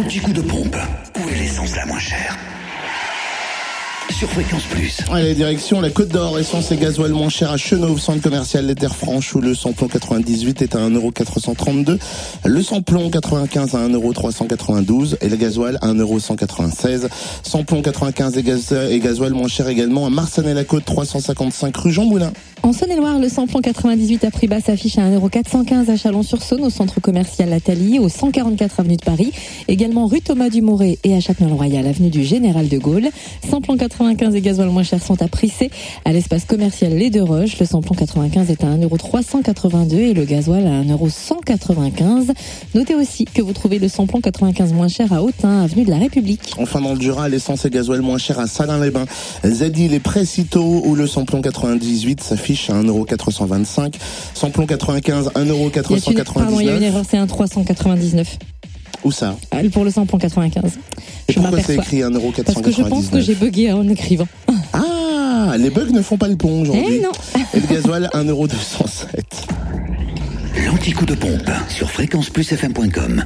L'anti-coup de pompe. Où est l'essence la moins chère Sur Fréquence Plus. Allez, direction la Côte d'Or, essence et gasoil moins cher à Chenauve, centre commercial Les Terres Franches, où le samplon 98 est à 1,432€, le samplon 95 à 1,392€ et le gasoil à 1,196€. Samplon 95 et, gasoil moins cher également à Marsanne-la-Côte, 355 rue Jean Moulin. En Saône-et-Loire, le samplon 98 à prix bas s'affiche à 1,415€ à Chalon-sur-Saône, au centre commercial Lathalie, au 144 avenue de Paris. Également rue Thomas Dumoré et à Châtelain-le-Royal, avenue du Général de Gaulle. Samplon 95 et gasoil moins cher sont à Prissé, à l'espace commercial Les Deux Roches. Le samplon 95 est à 1,382€ et le gasoil à 1,195€. Notez aussi que vous trouvez le samplon 95 moins cher à Autun, avenue de la République. Enfin dans le Jura, l'essence et gasoil moins cher à Salins-les-Bains. Zeddy les Précito, où le samplon 98 s'affiche à 1,425€. Samplon 95, Il y a une- Pardon, il y a une 1,499€. erreur, c'est un 399. Où ça? Ah, Pour le samplon 95. Et Je pourquoi c'est écrit 1,499€ Parce que je pense que j'ai bugué en écrivant. Ah, les bugs ne font pas le pont aujourd'hui. Eh non. Et le gasoil 1,207€. L'anti-coup de pompe sur fréquenceplusfm.com.